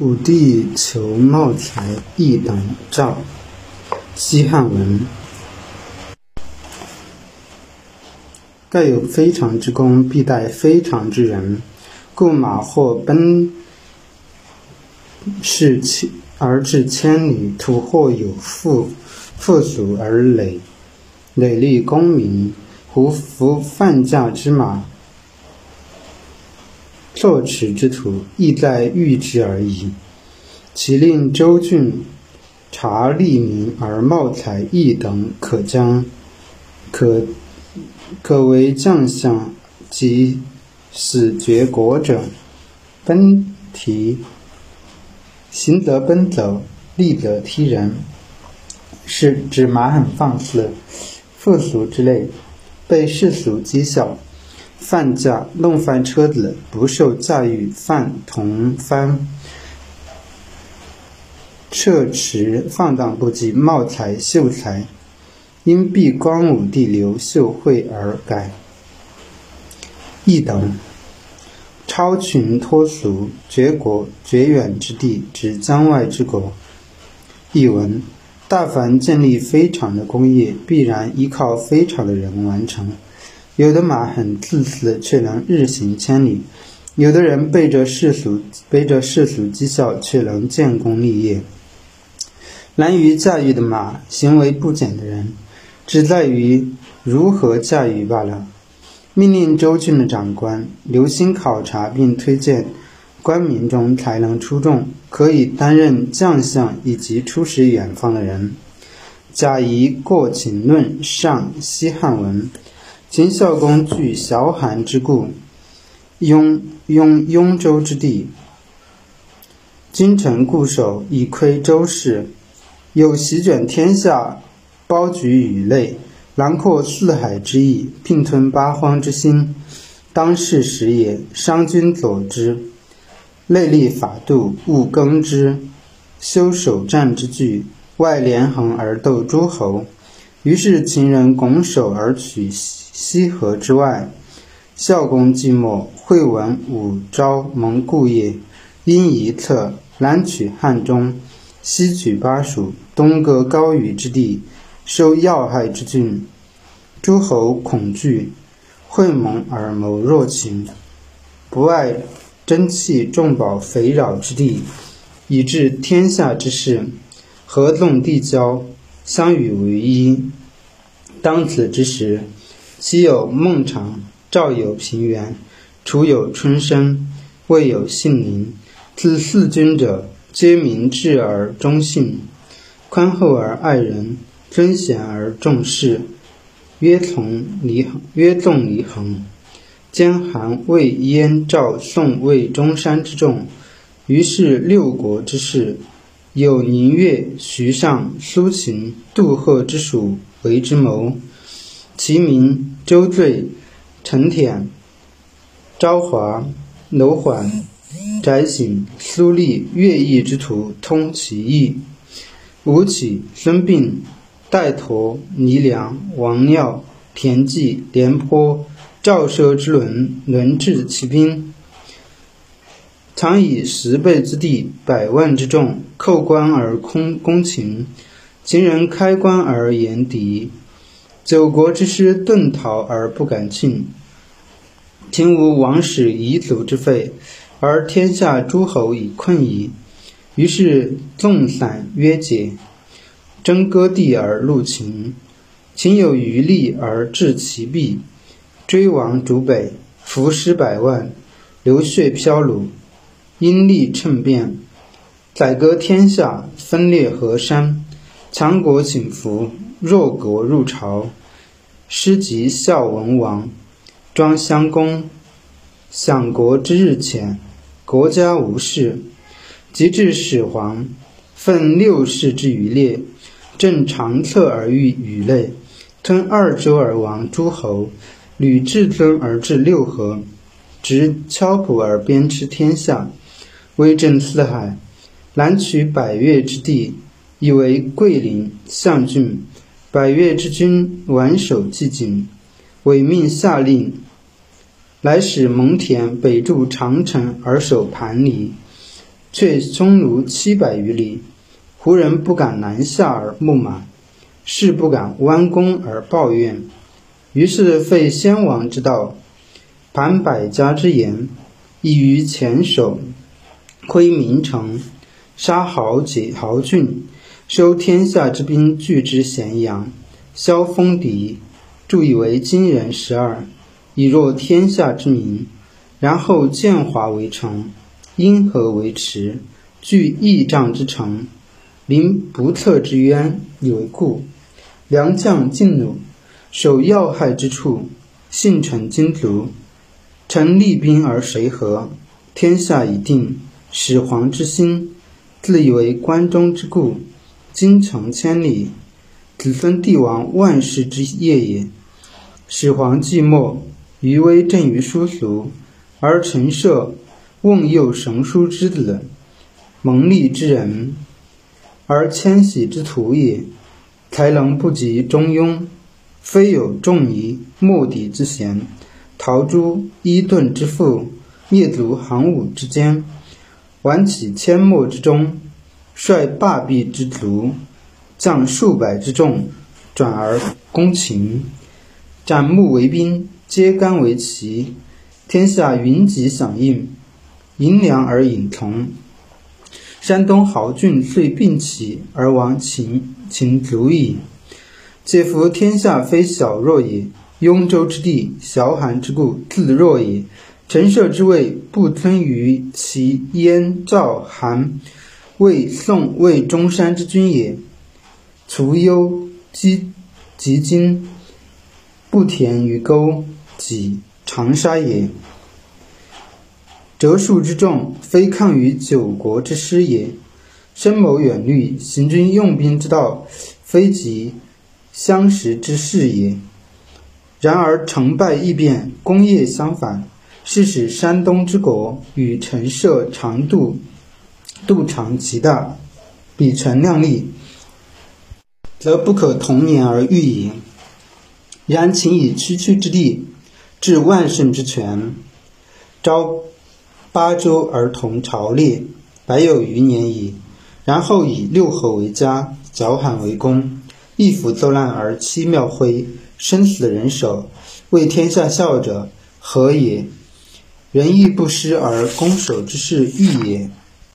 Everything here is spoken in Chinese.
武帝求茂才义等诏。西汉文。盖有非常之功，必待非常之人。故马或奔逝千而至千里，土或有富富足而累累立功名。胡服范驾之马，坐驰之徒，意在欲之而已。其令周郡察利民而茂才义等，可将可可为将相及死绝国者，奔蹄行则奔走，立则踢人，是指马很放肆、富俗之类。被世俗讥笑，犯驾弄翻车子，不受驾驭，犯同翻，撤驰放荡不羁，茂才秀才，因避光武帝刘秀会而改。一等，超群脱俗，绝国绝远之地，指疆外之国。译文。大凡建立非常的工业，必然依靠非常的人完成。有的马很自私，却能日行千里；有的人背着世俗，背着世俗讥笑，却能建功立业。难于驾驭的马，行为不检的人，只在于如何驾驭罢了。命令州郡的长官留心考察并推荐。官民中才能出众，可以担任将相以及出使远方的人。贾谊《过秦论》上西汉文：秦孝公据崤函之故，拥拥雍州之地，君臣固守，以窥周室，有席卷天下、包举宇类、囊括四海之意，并吞八荒之心，当世时也。商君佐之。内立法度，务耕之，修守战之具，外连横而斗诸侯。于是秦人拱手而取西河之外。孝公寂寞，惠文武昭蒙故业，因一策，南取汉中，西取巴蜀，东割高于之地，收要害之郡。诸侯恐惧，会盟而谋若秦，不爱。珍器重宝肥饶之地，以致天下之事，合纵递交，相与为一。当此之时，昔有孟尝，赵有平原，楚有春申，魏有信陵。自四君者，皆明智而忠信，宽厚而爱人，尊贤而重士，约从离约纵离衡。兼韩、魏、燕、赵、宋、魏、中山之众，于是六国之士，有宁越、徐尚、苏秦、杜赫之属为之谋。其名周醉、陈恬、昭华、楼缓、翟醒、苏厉、乐毅之徒通其意。吴起、孙膑、戴佗、倪良、王廖、田忌、廉颇。赵奢之轮，轮至其兵，常以十倍之地，百万之众，扣关而攻攻秦。秦人开关而言敌，九国之师遁逃而不敢进。秦无王室遗族之废，而天下诸侯已困矣。于是纵散约解，争割地而入秦。秦有余力而制其弊。追王逐北，伏尸百万，流血飘橹，因利乘变，宰割天下，分裂河山，强国请服，弱国入朝。师及孝文王，庄襄公，享国之日浅，国家无事。及至始皇，奋六世之余烈，正长策而御宇类，吞二周而亡诸侯。履至尊而治六合，执敲浦而鞭笞天下，威震四海，南取百越之地，以为桂林、象郡。百越之君挽守既景，委命下令，来使蒙恬北筑长城而守盘离。却匈奴七百余里，胡人不敢南下而牧马，士不敢弯弓而抱怨。于是废先王之道，盘百家之言，以于前手，窥名城，杀豪杰豪俊，收天下之兵聚之咸阳，削锋敌，铸以为金人十二，以若天下之民。然后建华为城，因河为池，据义仗之城，临不测之渊，以为固。良将劲弩。守要害之处，信臣精卒。臣立兵而谁和？天下已定。始皇之心，自以为关中之固，京城千里，子孙帝王万世之业也。始皇既没，余威震于殊俗，而陈涉，瓮诱神书之子，蒙利之人，而迁徙之徒也，才能不及中庸。非有仲尼、莫底之贤，陶朱、伊顿之父，灭族行伍之间，挽起阡陌之中，率霸壁之卒，将数百之众，转而攻秦，斩木为兵，揭竿为旗，天下云集响应，迎粮而引从。山东豪俊遂并起而亡秦秦卒矣。且夫天下非小弱也，雍州之地，小罕之故，自弱也。陈涉之位不尊于其燕、赵、韩、魏、宋、魏中山之君也。除忧积及今，不田于沟己长沙也。折数之众，非抗于九国之师也。深谋远虑，行军用兵之道，非及。相识之事也。然而成败异变，功业相反，是使山东之国与陈涉长度度长极大，比陈量力，则不可同年而喻矣。然秦以区区之地，置万乘之权，招八州而同朝列，百有余年矣。然后以六合为家，剿罕为公。一斧奏烂而七庙灰，生死人手，为天下笑者何也？仁义不施而攻守之势异也。